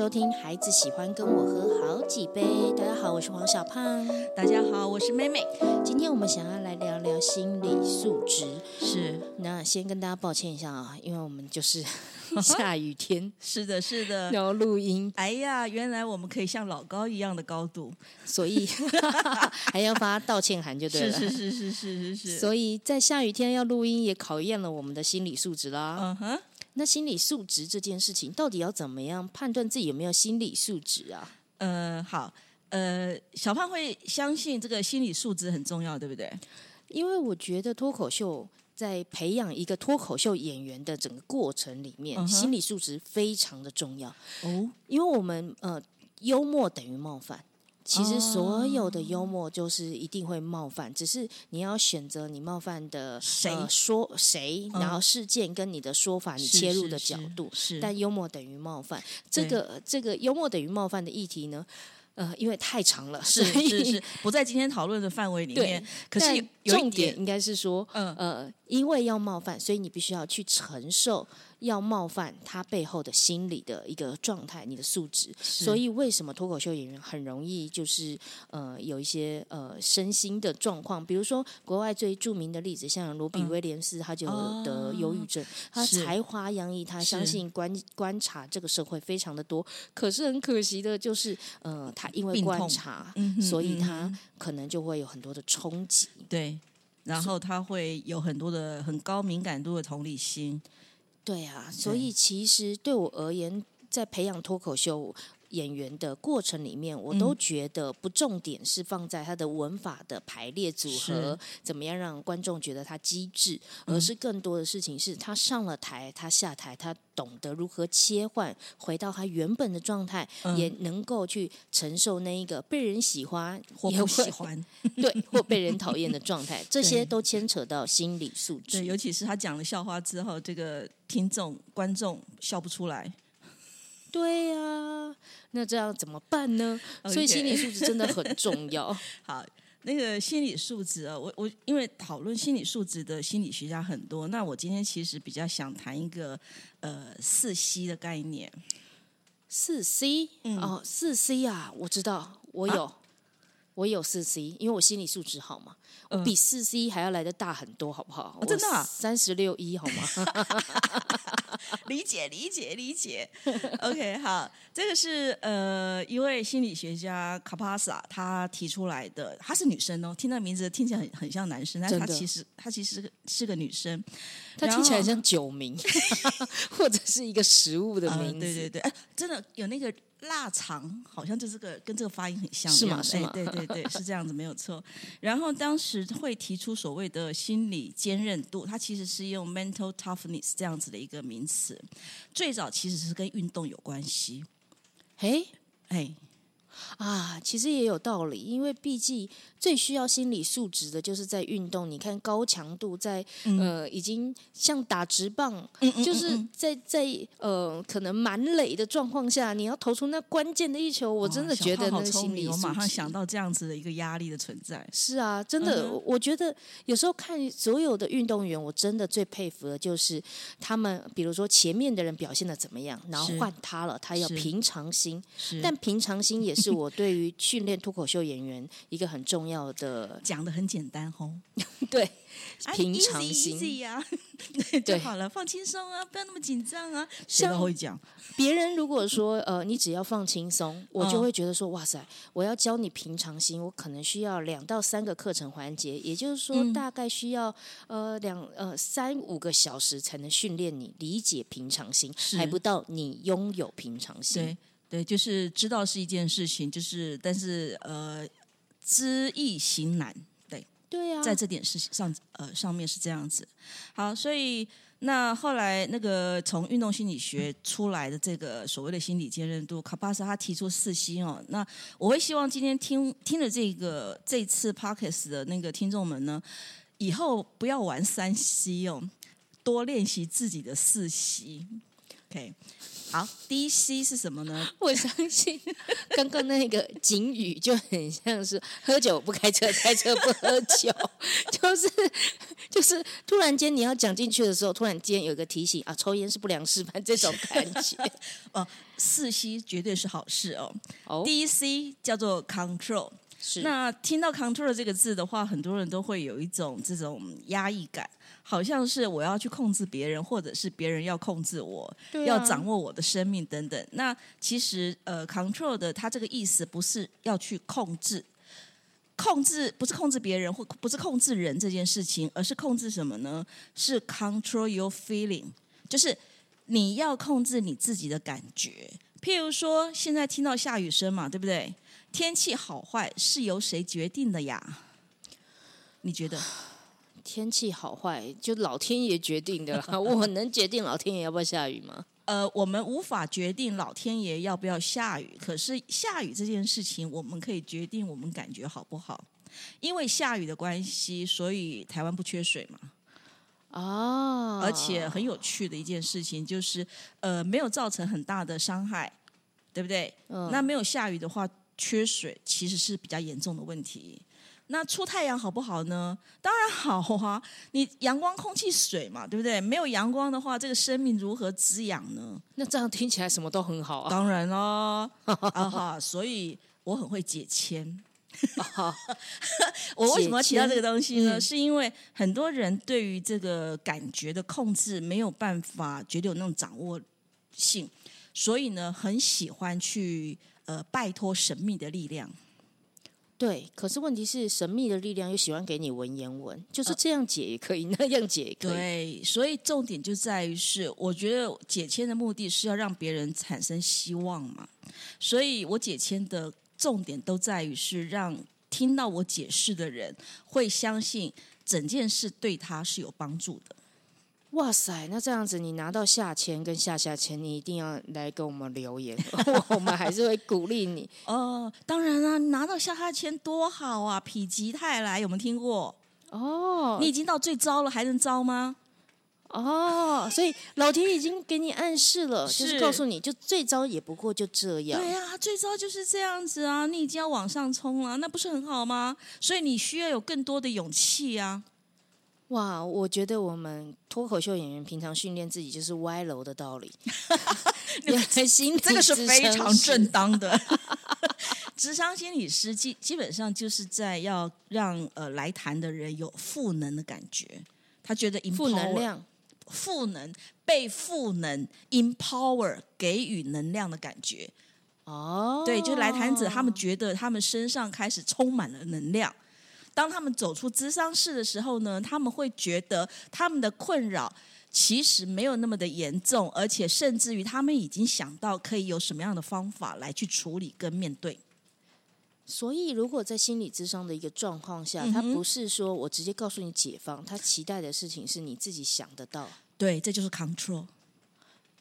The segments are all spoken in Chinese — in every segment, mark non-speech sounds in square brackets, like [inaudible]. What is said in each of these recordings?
收听，孩子喜欢跟我喝好几杯。大家好，我是黄小胖。大家好，我是妹妹。今天我们想要来聊聊心理素质。是，那先跟大家抱歉一下啊，因为我们就是 [laughs] 下雨天，是的，是的，然后录音。哎呀，原来我们可以像老高一样的高度，所以 [laughs] 还要发道歉函就对了。是是是是是是是。所以在下雨天要录音，也考验了我们的心理素质啦。嗯哼。那心理素质这件事情，到底要怎么样判断自己有没有心理素质啊？呃，好，呃，小胖会相信这个心理素质很重要，对不对？因为我觉得脱口秀在培养一个脱口秀演员的整个过程里面，心理素质非常的重要哦。因为我们呃，幽默等于冒犯。其实所有的幽默就是一定会冒犯，只是你要选择你冒犯的谁说谁，然后事件跟你的说法，你切入的角度。是，但幽默等于冒犯，这个这个幽默等于冒犯的议题呢？呃，因为太长了，是是是，不在今天讨论的范围里面。可是重点应该是说，嗯呃，因为要冒犯，所以你必须要去承受。要冒犯他背后的心理的一个状态，你的素质。所以为什么脱口秀演员很容易就是呃有一些呃身心的状况？比如说国外最著名的例子，像罗比威廉斯，他就得忧郁症。他才华洋溢，他相信观观察这个社会非常的多。可是很可惜的就是，呃，他因为观察，所以他可能就会有很多的冲击。对，然后他会有很多的很高敏感度的同理心。对啊，所以其实对我而言，在培养脱口秀。演员的过程里面，我都觉得不重点是放在他的文法的排列组合，怎么样让观众觉得他机智，而是更多的事情是他上了台，他下台，他懂得如何切换，回到他原本的状态，也能够去承受那一个被人喜欢或不喜欢，对，[laughs] 或被人讨厌的状态，这些都牵扯到心理素质。对，尤其是他讲了笑话之后，这个听众观众笑不出来。对呀，那这样怎么办呢？所以心理素质真的很重要。[laughs] 好，那个心理素质啊，我我因为讨论心理素质的心理学家很多，那我今天其实比较想谈一个呃四 C 的概念。四 C 哦，四 C 啊，我知道，我有，我有四 C，因为我心理素质好嘛，我比四 C 还要来的大很多，好不好？真的，三十六一好吗？[laughs] 理解理解理解，OK，好，这个是呃一位心理学家卡帕萨他提出来的，她是女生哦，听那名字听起来很很像男生，但是她其实她其实是个是个女生，她听起来像酒名 [laughs] 或者是一个食物的名字，对对对，哎，真的有那个。腊肠好像就是个跟这个发音很像，是吗？是吗？对对对，[laughs] 是这样子，没有错。然后当时会提出所谓的心理坚韧度，它其实是用 mental toughness 这样子的一个名词。最早其实是跟运动有关系。嘿，哎。啊，其实也有道理，因为毕竟最需要心理素质的就是在运动。你看高强度，在呃，已经像打直棒，就是在在呃，可能满垒的状况下，你要投出那关键的一球，我真的觉得那心理，我马上想到这样子的一个压力的存在。是啊，真的，我觉得有时候看所有的运动员，我真的最佩服的就是他们，比如说前面的人表现的怎么样，然后换他了，他要平常心，但平常心也是。我对于训练脱口秀演员一个很重要的 [laughs] 讲的很简单哦，[laughs] 对，平常心。呀，[laughs] 对，好了，放轻松啊，不要那么紧张啊。谁都会讲，别人如果说呃，你只要放轻松，我就会觉得说，哇塞，我要教你平常心，我可能需要两到三个课程环节，也就是说，大概需要呃两呃三五个小时才能训练你理解平常心，还不到你拥有平常心。对，就是知道是一件事情，就是但是呃，知易行难，对，对呀，在这点事情上，呃，上面是这样子。好，所以那后来那个从运动心理学出来的这个所谓的心理坚韧度，卡巴斯他提出四 C 哦，那我会希望今天听听了这个这次 Parkes 的那个听众们呢，以后不要玩三 C 哦，多练习自己的四 C。OK，好，第一 C 是什么呢？[laughs] 我相信刚刚那个警语就很像是喝酒不开车，开车不喝酒，[laughs] 就是就是突然间你要讲进去的时候，突然间有个提醒啊，抽烟是不良示范这种感觉。[laughs] 哦，四 C 绝对是好事哦。哦，第一 C 叫做 control。是那听到 control 这个字的话，很多人都会有一种这种压抑感，好像是我要去控制别人，或者是别人要控制我，要掌握我的生命等等。那其实呃，control 的它这个意思不是要去控制，控制不是控制别人或不是控制人这件事情，而是控制什么呢？是 control your feeling，就是你要控制你自己的感觉。譬如说，现在听到下雨声嘛，对不对？天气好坏是由谁决定的呀？你觉得？天气好坏就老天爷决定的啦。[laughs] 我能决定老天爷要不要下雨吗？呃，我们无法决定老天爷要不要下雨，可是下雨这件事情，我们可以决定我们感觉好不好。因为下雨的关系，所以台湾不缺水嘛。哦，而且很有趣的一件事情就是，呃，没有造成很大的伤害，对不对？嗯。那没有下雨的话。缺水其实是比较严重的问题。那出太阳好不好呢？当然好啊！你阳光、空气、水嘛，对不对？没有阳光的话，这个生命如何滋养呢？那这样听起来什么都很好啊。当然喽，啊哈！[laughs] 所以我很会解签。我为什么要提到这个东西呢？是因为很多人对于这个感觉的控制没有办法，觉得有那种掌握性，所以呢，很喜欢去。呃，拜托神秘的力量，对。可是问题是，神秘的力量又喜欢给你文言文，就是这样解也可以，那样解也可以。对，所以重点就在于是，我觉得解签的目的是要让别人产生希望嘛。所以我解签的重点都在于是让听到我解释的人会相信整件事对他是有帮助的。哇塞，那这样子，你拿到下签跟下下签，你一定要来跟我们留言，[laughs] 我们还是会鼓励你。[laughs] 哦，当然啦，拿到下下签多好啊，否极泰来有没有听过？哦，你已经到最糟了，还能糟吗？哦，所以老天已经给你暗示了，就是告诉你就最糟也不过就这样。对呀，最糟就是这样子啊，你已经要往上冲了，那不是很好吗？所以你需要有更多的勇气啊。哇，我觉得我们脱口秀演员平常训练自己就是歪楼的道理。[laughs] 原来心这个是非常正当的。[laughs] 智商心理师基基本上就是在要让呃来谈的人有赋能的感觉，他觉得负能量、赋能、被赋能、empower 给予能量的感觉。哦，对，就来谈者他们觉得他们身上开始充满了能量。当他们走出咨商室的时候呢，他们会觉得他们的困扰其实没有那么的严重，而且甚至于他们已经想到可以有什么样的方法来去处理跟面对。所以，如果在心理咨商的一个状况下，他不是说我直接告诉你解放，他期待的事情是你自己想得到。对，这就是 control。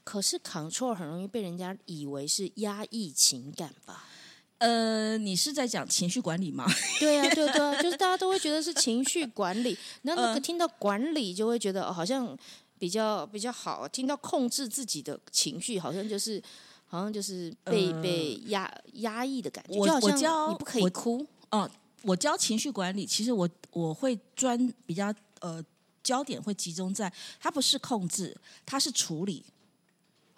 可是 control 很容易被人家以为是压抑情感吧？呃，你是在讲情绪管理吗？[laughs] 对啊，对对啊，[laughs] 就是大家都会觉得是情绪管理。那那个听到管理，就会觉得好像比较比较好。听到控制自己的情绪，好像就是好像就是被被压压抑的感觉。就好像你不可以哭哦。我教情绪管理，其实我我会专比较呃焦点会集中在它不是控制，它是处理。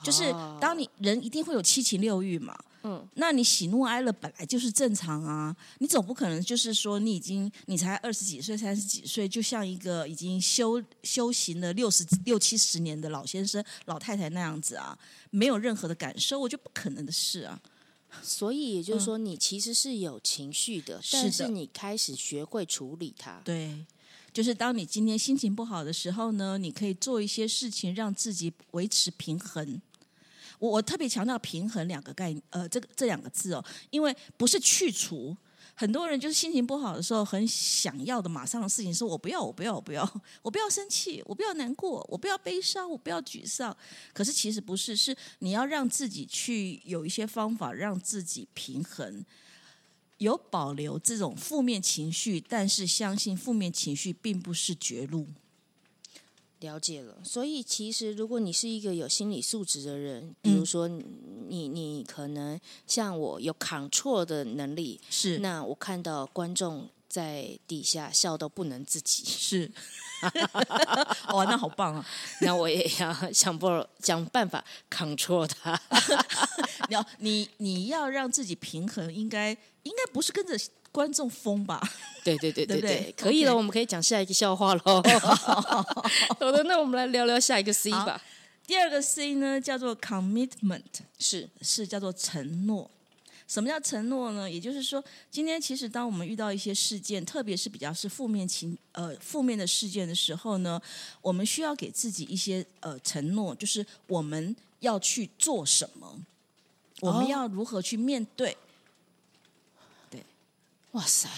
就是当你人一定会有七情六欲嘛。嗯，那你喜怒哀乐本来就是正常啊，你总不可能就是说你已经你才二十几岁、三十几岁，就像一个已经修修行了六十六七十年的老先生、老太太那样子啊，没有任何的感受，我觉得不可能的事啊。所以也就是说，你其实是有情绪的，但是你开始学会处理它。对，就是当你今天心情不好的时候呢，你可以做一些事情让自己维持平衡。我我特别强调平衡两个概念，呃，这个这两个字哦，因为不是去除，很多人就是心情不好的时候，很想要的马上的事情，是我不要，我不要，我不要，我不要生气，我不要难过，我不要悲伤，我不要沮丧。可是其实不是，是你要让自己去有一些方法，让自己平衡，有保留这种负面情绪，但是相信负面情绪并不是绝路。了解了，所以其实如果你是一个有心理素质的人，比如说你你可能像我有 control 的能力，是那我看到观众在底下笑到不能自己，是，[laughs] 哇，那好棒啊！[laughs] 那我也要想不想办法 control [laughs] 他。你要你你要让自己平衡，应该应该不是跟着。观众疯吧？对对对对对，可以了，我们可以讲下一个笑话喽。[laughs] 好的，那我们来聊聊下一个 C 吧。第二个 C 呢，叫做 commitment，是是叫做承诺。什么叫承诺呢？也就是说，今天其实当我们遇到一些事件，特别是比较是负面情呃负面的事件的时候呢，我们需要给自己一些呃承诺，就是我们要去做什么，我们要如何去面对。哇塞！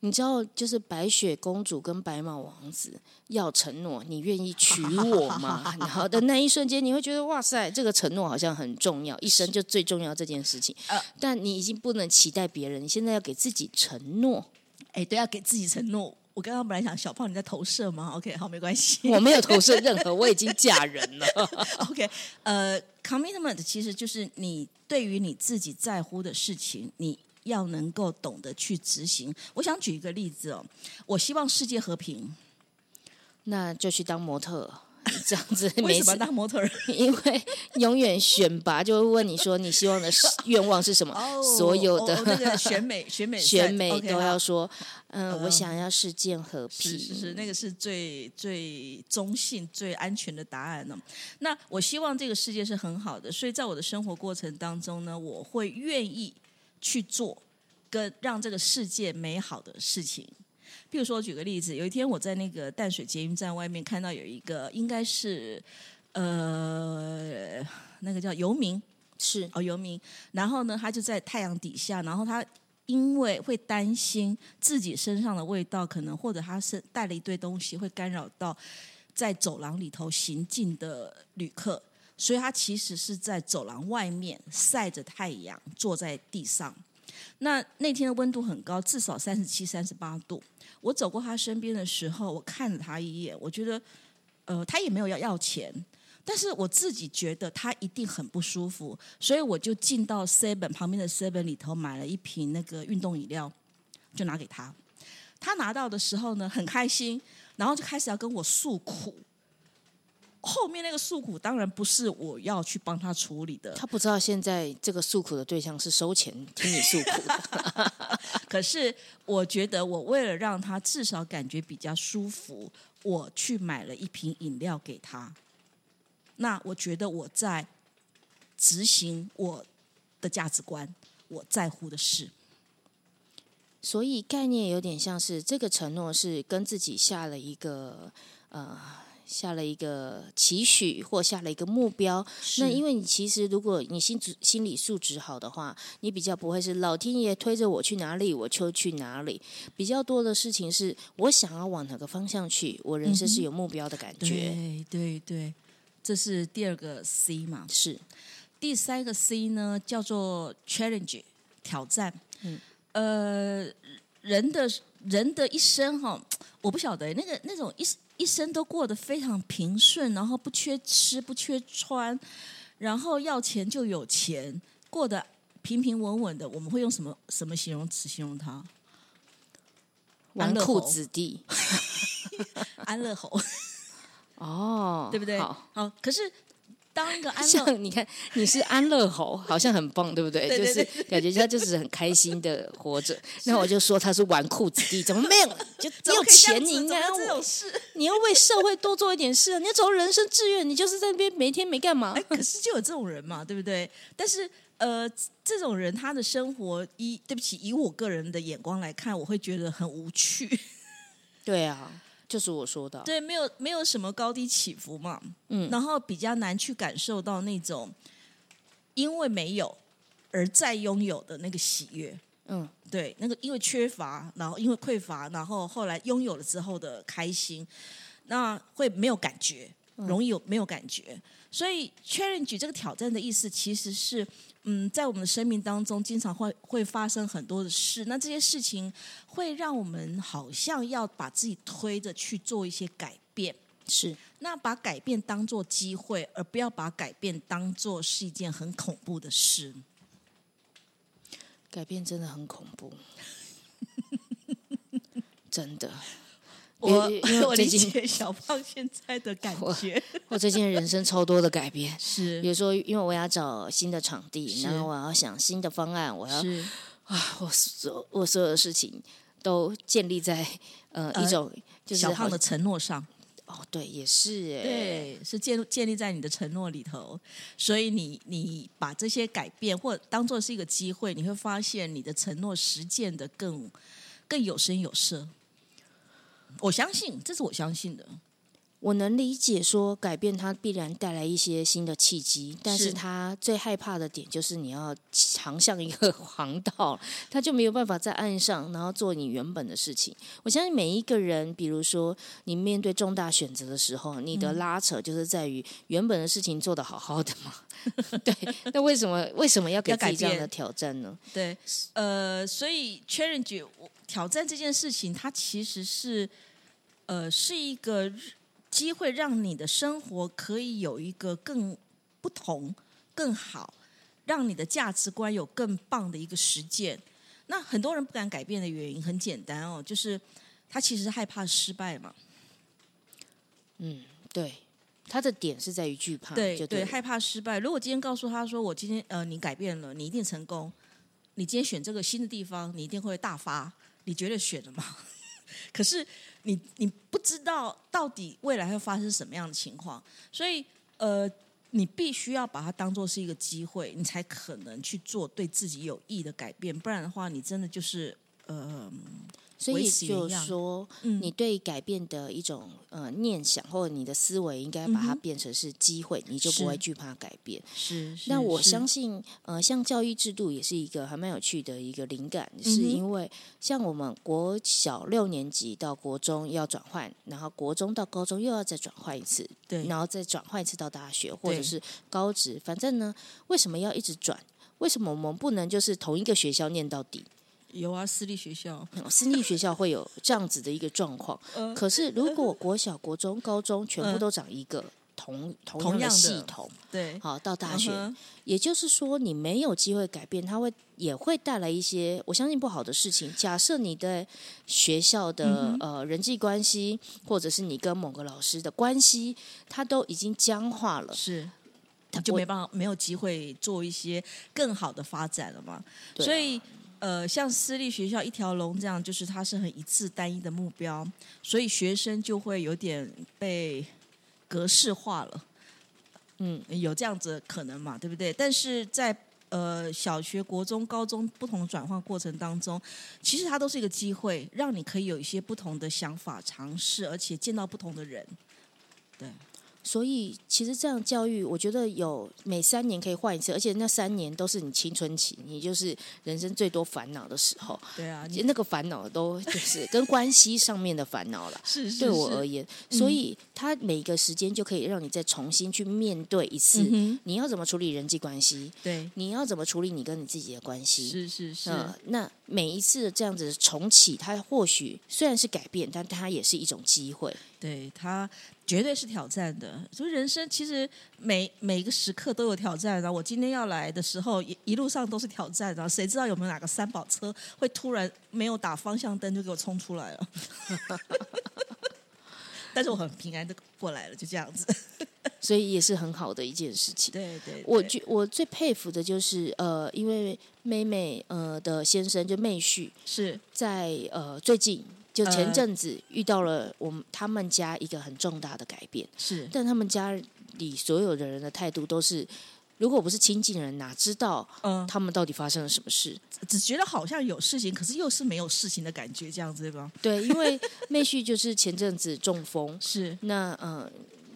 你知道，就是白雪公主跟白马王子要承诺，你愿意娶我吗？[laughs] 然后的那一瞬间，你会觉得哇塞，这个承诺好像很重要，一生就最重要这件事情。但你已经不能期待别人，你现在要给自己承诺。哎，对，要给自己承诺。我刚刚本来想小胖你在投射吗？OK，好，没关系，我没有投射任何，我已经嫁人了。[laughs] OK，呃，commitment 其实就是你对于你自己在乎的事情，你。要能够懂得去执行。我想举一个例子哦，我希望世界和平，那就去当模特，这样子。[laughs] 为什么当模特？[laughs] 因为永远选拔就会问你说你希望的愿望是什么？所有的那个 [laughs] 选美、选美、选美都要说，嗯，我想要世界和平。是是是，那个是最最中性、最安全的答案呢。那我希望这个世界是很好的，所以在我的生活过程当中呢，我会愿意。去做跟让这个世界美好的事情，譬如说，举个例子，有一天我在那个淡水捷运站外面看到有一个，应该是呃那个叫游民，是。哦游民，然后呢，他就在太阳底下，然后他因为会担心自己身上的味道，可能或者他是带了一堆东西会干扰到在走廊里头行进的旅客。所以他其实是在走廊外面晒着太阳，坐在地上。那那天的温度很高，至少三十七、三十八度。我走过他身边的时候，我看了他一眼，我觉得，呃，他也没有要要钱，但是我自己觉得他一定很不舒服，所以我就进到 Seven 旁边的 Seven 里头买了一瓶那个运动饮料，就拿给他。他拿到的时候呢，很开心，然后就开始要跟我诉苦。后面那个诉苦当然不是我要去帮他处理的，他不知道现在这个诉苦的对象是收钱听你诉苦的。[laughs] 可是我觉得，我为了让他至少感觉比较舒服，我去买了一瓶饮料给他。那我觉得我在执行我的价值观，我在乎的事。所以概念有点像是这个承诺是跟自己下了一个呃。下了一个期许或下了一个目标，那因为你其实如果你心质心理素质好的话，你比较不会是老天爷推着我去哪里我就去哪里。比较多的事情是我想要往哪个方向去，我人生是有目标的感觉。对对对，这是第二个 C 嘛？是第三个 C 呢，叫做 challenge 挑战。嗯，呃，人的人的一生哈，我不晓得那个那种一。一生都过得非常平顺，然后不缺吃不缺穿，然后要钱就有钱，过得平平稳稳的。我们会用什么什么形容词形容他？纨绔子弟，[laughs] [laughs] 安乐侯。哦，对不对？好，可是。当一个 [laughs] 安乐，你看你是安乐猴，好像很棒，对不对？就是感觉他就是很开心的活着。[laughs] 那我就说他是纨绔子弟，怎么没有？就只有钱，你应该这种事，你要为社会多做一点事。你要走人生志愿，你就是在那边每天没干嘛。可是就有这种人嘛，对不对？但是呃，这种人他的生活，以对不起，以我个人的眼光来看，我会觉得很无趣。[laughs] 对啊。就是我说的，对，没有没有什么高低起伏嘛，嗯，然后比较难去感受到那种因为没有而再拥有的那个喜悦，嗯，对，那个因为缺乏，然后因为匮乏，然后后来拥有了之后的开心，那会没有感觉，容易有没有感觉，所以 challenge 这个挑战的意思其实是。嗯，在我们的生命当中，经常会会发生很多的事。那这些事情会让我们好像要把自己推着去做一些改变。是，那把改变当做机会，而不要把改变当做是一件很恐怖的事。改变真的很恐怖，[laughs] 真的。[laughs] 我我理解小胖现在的感觉。我最近人生超多的改变，[laughs] 是比如说，因为我要找新的场地，然后我要想新的方案，我要啊，我所我所有的事情都建立在呃一种就是小胖的承诺上。哦，对，也是，对，是建建立在你的承诺里头，所以你你把这些改变或当做是一个机会，你会发现你的承诺实践的更更有声有色。我相信，这是我相信的。我能理解说改变它必然带来一些新的契机，但是他最害怕的点就是你要航向一个 [laughs] 航道，他就没有办法在岸上，然后做你原本的事情。我相信每一个人，比如说你面对重大选择的时候，你的拉扯就是在于原本的事情做得好好的嘛。[laughs] 对，那为什么为什么要给自己这样的挑战呢？对，呃，所以 challenge 挑战这件事情，它其实是呃是一个。机会让你的生活可以有一个更不同、更好，让你的价值观有更棒的一个实践。那很多人不敢改变的原因很简单哦，就是他其实害怕失败嘛。嗯，对，他的点是在于惧怕，对对，害怕失败。如果今天告诉他说：“我今天呃，你改变了，你一定成功。你今天选这个新的地方，你一定会大发。”你觉得选了吗？可是你你不知道到底未来会发生什么样的情况，所以呃，你必须要把它当做是一个机会，你才可能去做对自己有益的改变，不然的话，你真的就是呃。所以就是说，你对改变的一种呃念想或者你的思维，应该把它变成是机会，你就不会惧怕改变。是，那我相信，呃，像教育制度也是一个还蛮有趣的一个灵感，是因为像我们国小六年级到国中要转换，然后国中到高中又要再转换一次，对，然后再转换一次到大学或者是高职，反正呢，为什么要一直转？为什么我们不能就是同一个学校念到底？有啊，私立学校，私立学校会有这样子的一个状况。[laughs] 可是，如果国小、国中、高中全部都长一个同同样的系统，对，好到大学，也就是说，你没有机会改变，它会也会带来一些我相信不好的事情。假设你的学校的呃人际关系，或者是你跟某个老师的关系，它都已经僵化了，是，他就没办法没有机会做一些更好的发展了嘛？所以。呃，像私立学校一条龙这样，就是它是很一致单一的目标，所以学生就会有点被格式化了。嗯，有这样子可能嘛？对不对？但是在呃小学、国中、高中不同的转换过程当中，其实它都是一个机会，让你可以有一些不同的想法尝试，而且见到不同的人。对。所以，其实这样教育，我觉得有每三年可以换一次，而且那三年都是你青春期，你就是人生最多烦恼的时候。对啊，那个烦恼都就是跟关系上面的烦恼了。[laughs] 是是是。对我而言，所以他每个时间就可以让你再重新去面对一次，你要怎么处理人际关系？对，你要怎么处理你跟你自己的关系？是是是。那每一次这样子重启，它或许虽然是改变，但它也是一种机会。对它。绝对是挑战的，所以人生其实每每个时刻都有挑战的。我今天要来的时候，一一路上都是挑战的。谁知道有没有哪个三宝车会突然没有打方向灯就给我冲出来了？[laughs] 但是我很平安的过来了，就这样子，所以也是很好的一件事情。对对，我觉我最佩服的就是呃，因为妹妹呃的先生就妹婿是在呃最近。就前阵子遇到了我们他们家一个很重大的改变，是，但他们家里所有的人的态度都是，如果不是亲近人，哪知道嗯他们到底发生了什么事？只觉得好像有事情，可是又是没有事情的感觉，这样子对吧？对，因为妹婿就是前阵子中风，是那嗯，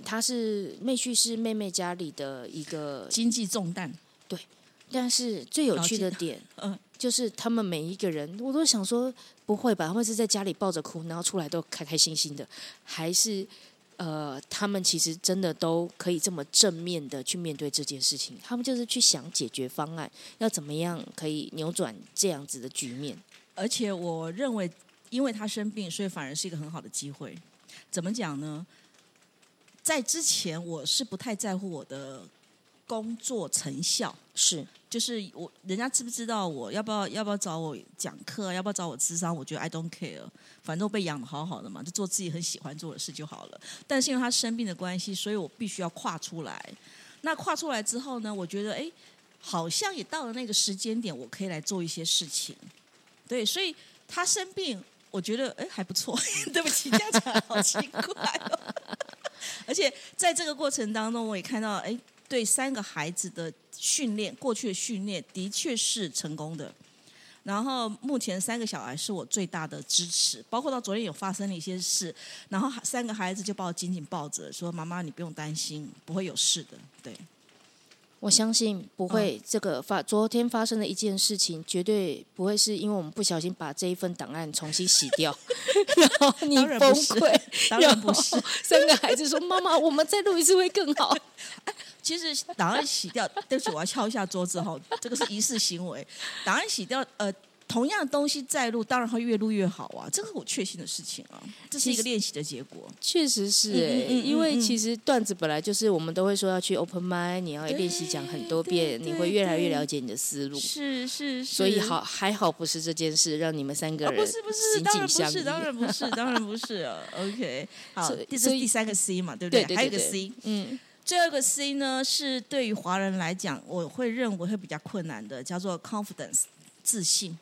他是妹婿是妹妹家里的一个经济重担，对，但是最有趣的点，嗯。就是他们每一个人，我都想说不会吧？他们是在家里抱着哭，然后出来都开开心心的，还是呃，他们其实真的都可以这么正面的去面对这件事情？他们就是去想解决方案，要怎么样可以扭转这样子的局面？而且我认为，因为他生病，所以反而是一个很好的机会。怎么讲呢？在之前我是不太在乎我的工作成效，是就是我人家知不知道我要不要要不要找我讲课，要不要找我智商，我觉得 I don't care，反正我被养的好好的嘛，就做自己很喜欢做的事就好了。但是因为他生病的关系，所以我必须要跨出来。那跨出来之后呢，我觉得哎，好像也到了那个时间点，我可以来做一些事情。对，所以他生病，我觉得哎还不错。[laughs] 对不起，这样讲好奇怪哦。而且在这个过程当中，我也看到哎，对三个孩子的训练，过去的训练的确是成功的。然后目前三个小孩是我最大的支持，包括到昨天有发生了一些事，然后三个孩子就把我紧紧抱着，说：“妈妈，你不用担心，不会有事的。”对。我相信不会，这个发昨天发生的一件事情，绝对不会是因为我们不小心把这一份档案重新洗掉，[laughs] 然后你崩溃。当然不是，三个孩子说：“妈妈，我们再录一次会更好。[laughs] ”其实档案洗掉，对不起，我要敲一下桌子哈，这个是仪式行为。档案洗掉，呃。同样的东西再录，当然会越录越好啊！这个我确信的事情啊，这是一个练习的结果。确实是哎，因为其实段子本来就是我们都会说要去 open mind，你要练习讲很多遍，你会越来越了解你的思路。是是，所以好还好不是这件事让你们三个人不是不是当然不是当然不是 [laughs] 当然不是 OK，好，这是第三个 C 嘛，对不对？还有一个 C，嗯，最后一个 C 呢是对于华人来讲，我会认为会比较困难的，叫做 confidence，自信。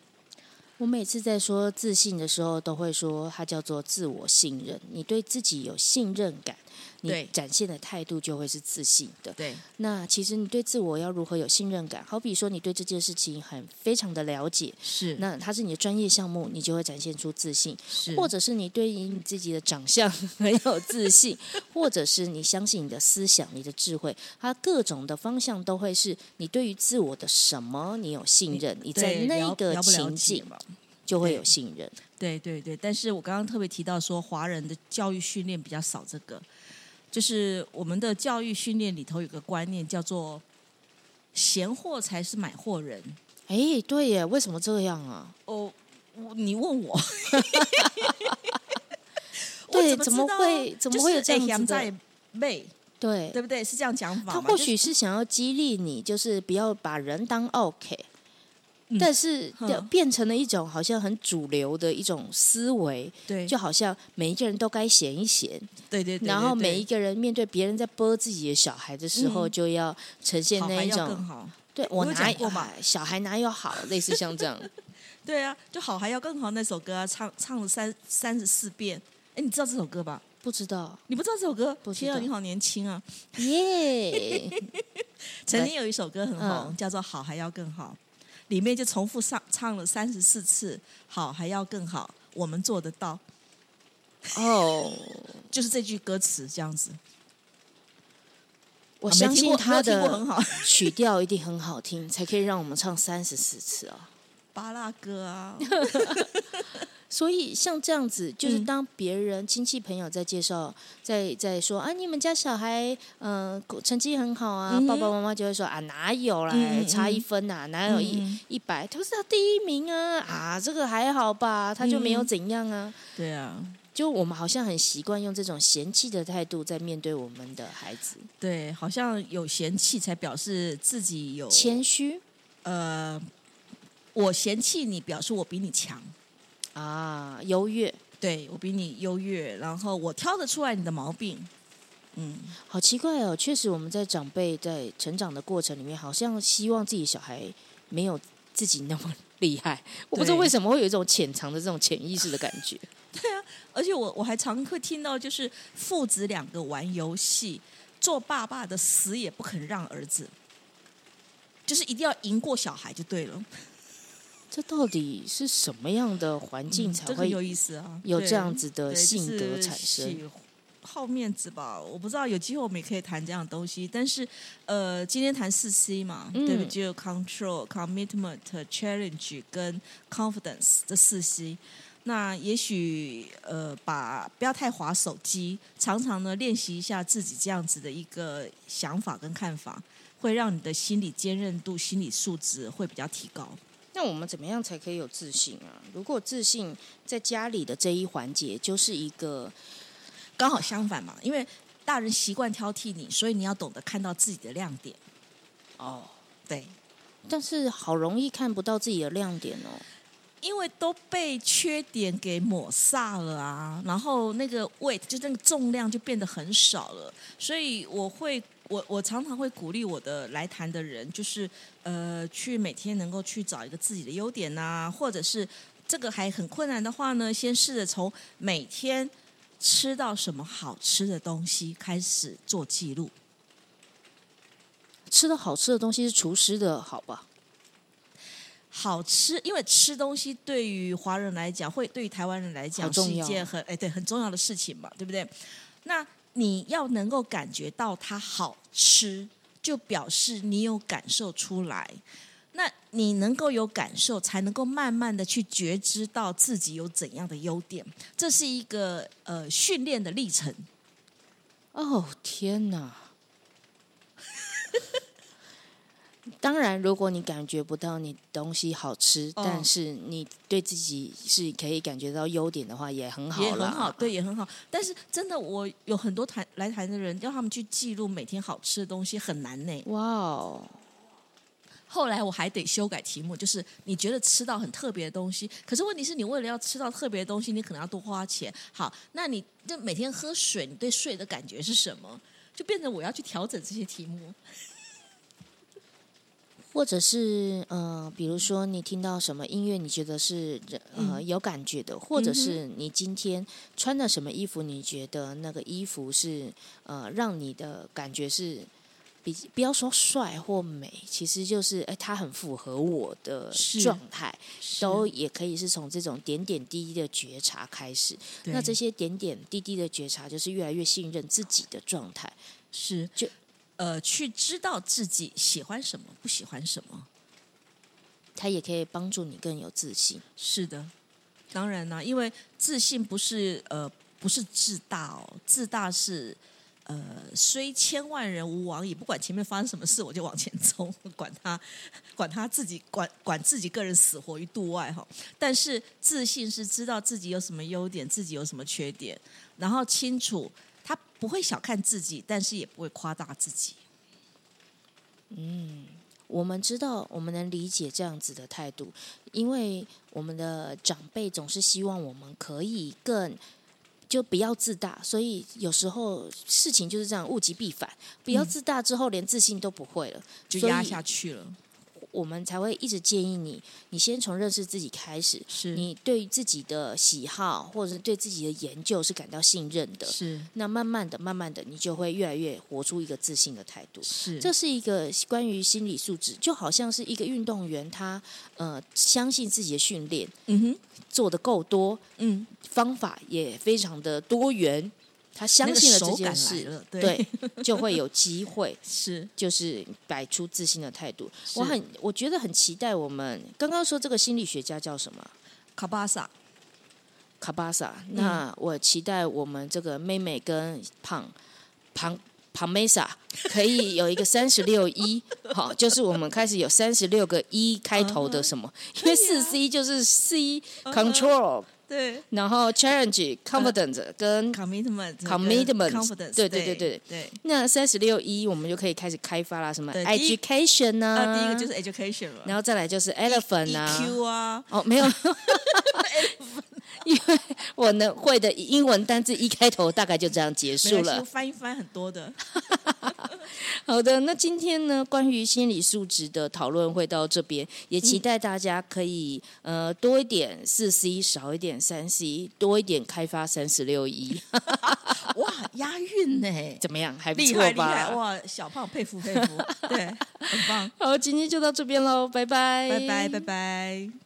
我每次在说自信的时候，都会说它叫做自我信任。你对自己有信任感。你展现的态度就会是自信的。对，那其实你对自我要如何有信任感？好比说，你对这件事情很非常的了解，是那它是你的专业项目，你就会展现出自信；是，或者是你对于你自己的长相很有自信，[laughs] 或者是你相信你的思想、你的智慧，它各种的方向都会是你对于自我的什么你有信任，你在那个情境就会有信任。对对对，但是我刚刚特别提到说，华人的教育训练比较少这个。就是我们的教育训练里头有个观念叫做“闲货才是买货人”。哎，对耶，为什么这样啊？哦，你问我，[laughs] 对，怎么会怎么会有这样子的？对，对不对？是这样讲法他或许是想要激励你，就是不要把人当 OK。但是变成了一种好像很主流的一种思维，对，就好像每一个人都该闲一闲，对对，然后每一个人面对别人在播自己的小孩的时候，就要呈现那一种，对我哪有嘛。小孩哪有好，类似像这样，[laughs] 对啊，就好还要更好那首歌啊，唱唱了三三十四遍，哎，你知道这首歌吧？不知道，你不知道这首歌？天啊，你好年轻啊！耶，[laughs] 曾经有一首歌很红，叫做《好还要更好》。里面就重复上唱了三十四次，好还要更好，我们做得到。哦，就是这句歌词这样子。我相信他的曲调一定很好听，才可以让我们唱三十四次啊！巴拉歌啊。[laughs] 所以像这样子，就是当别人亲戚朋友在介绍，在在说啊，你们家小孩嗯成绩很好啊，爸爸妈妈就会说啊，哪有啦，差一分呐，哪有一一百，都是他第一名啊，啊，这个还好吧，他就没有怎样啊。对啊，就我们好像很习惯用这种嫌弃的态度在面对我们的孩子。对，好像有嫌弃才表示自己有谦虚。呃，我嫌弃你，表示我比你强。啊，优越，对我比你优越，然后我挑得出来你的毛病，嗯，好奇怪哦，确实我们在长辈在成长的过程里面，好像希望自己小孩没有自己那么 [laughs] 厉害，我不知道为什么会有一种潜藏的这种潜意识的感觉。[laughs] 对啊，而且我我还常会听到，就是父子两个玩游戏，做爸爸的死也不肯让儿子，就是一定要赢过小孩就对了。这到底是什么样的环境才会有意思啊？有这样子的性格产生？好面子吧？我不知道，有机会我们也可以谈这样的东西。但是，呃，今天谈四 C 嘛，对不对？就 control、commitment、challenge 跟 confidence 这四 C。那也许呃，把不要太划手机，常常呢练习一下自己这样子的一个想法跟看法，会让你的心理坚韧度、心理素质会比较提高。那我们怎么样才可以有自信啊？如果自信在家里的这一环节，就是一个刚好相反嘛。因为大人习惯挑剔你，所以你要懂得看到自己的亮点。哦，对，但是好容易看不到自己的亮点哦。因为都被缺点给抹煞了啊，然后那个 weight 就那个重量就变得很少了，所以我会我我常常会鼓励我的来谈的人，就是呃去每天能够去找一个自己的优点呐，或者是这个还很困难的话呢，先试着从每天吃到什么好吃的东西开始做记录。吃的好吃的东西是厨师的好吧？好吃，因为吃东西对于华人来讲，会对于台湾人来讲是一件很哎对很重要的事情嘛，对不对？那你要能够感觉到它好吃，就表示你有感受出来。那你能够有感受，才能够慢慢的去觉知到自己有怎样的优点。这是一个呃训练的历程。哦天哪！当然，如果你感觉不到你东西好吃，但是你对自己是可以感觉到优点的话，也很好，也很好，对，也很好。但是真的，我有很多谈来谈的人，要他们去记录每天好吃的东西很难呢。哇哦！后来我还得修改题目，就是你觉得吃到很特别的东西，可是问题是你为了要吃到特别的东西，你可能要多花钱。好，那你就每天喝水，你对水的感觉是什么？就变成我要去调整这些题目。或者是呃，比如说你听到什么音乐，你觉得是呃有感觉的，或者是你今天穿的什么衣服，你觉得那个衣服是呃让你的感觉是比不要说帅或美，其实就是哎，它很符合我的状态，都也可以是从这种点点滴滴的觉察开始。那这些点点滴滴的觉察，就是越来越信任自己的状态，是就。呃，去知道自己喜欢什么，不喜欢什么，它也可以帮助你更有自信。是的，当然啦，因为自信不是呃不是自大哦，自大是呃虽千万人无往矣，不管前面发生什么事，我就往前冲，[laughs] 管他管他自己管管自己个人死活于度外哈。但是自信是知道自己有什么优点，自己有什么缺点，然后清楚。他不会小看自己，但是也不会夸大自己。嗯，我们知道，我们能理解这样子的态度，因为我们的长辈总是希望我们可以更就不要自大，所以有时候事情就是这样，物极必反。不要自大之后，连自信都不会了，就压下去了。我们才会一直建议你，你先从认识自己开始。是你对自己的喜好或者是对自己的研究是感到信任的。是那慢慢的、慢慢的，你就会越来越活出一个自信的态度。是这是一个关于心理素质，就好像是一个运动员，他呃相信自己的训练，嗯哼，做的够多，嗯，方法也非常的多元。他相信了这件事，对，就会有机会，[laughs] 是就是摆出自信的态度。我很我觉得很期待我们刚刚说这个心理学家叫什么？卡巴萨，卡巴萨。那我期待我们这个妹妹跟胖庞庞梅萨可以有一个三十六一，好，就是我们开始有三十六个一开头的什么？因为四 C 就是 C control。对，然后 challenge confidence 跟 commitment commitment，对对对对对。那三十六一，我们就可以开始开发啦，什么 education 呢？第一个就是 education，然后再来就是 elephant 啊，哦，没有，[laughs] 因为我能会的英文单字一开头大概就这样结束了，翻一翻很多的。[laughs] 好的，那今天呢，关于心理素质的讨论会到这边，也期待大家可以呃多一点四 C，少一点三 C，多一点开发三十六一。[laughs] 哇，押韵呢？怎么样？还不错吧？哇，小胖佩服佩服，对，很棒。好，今天就到这边喽，拜拜，拜拜，拜拜。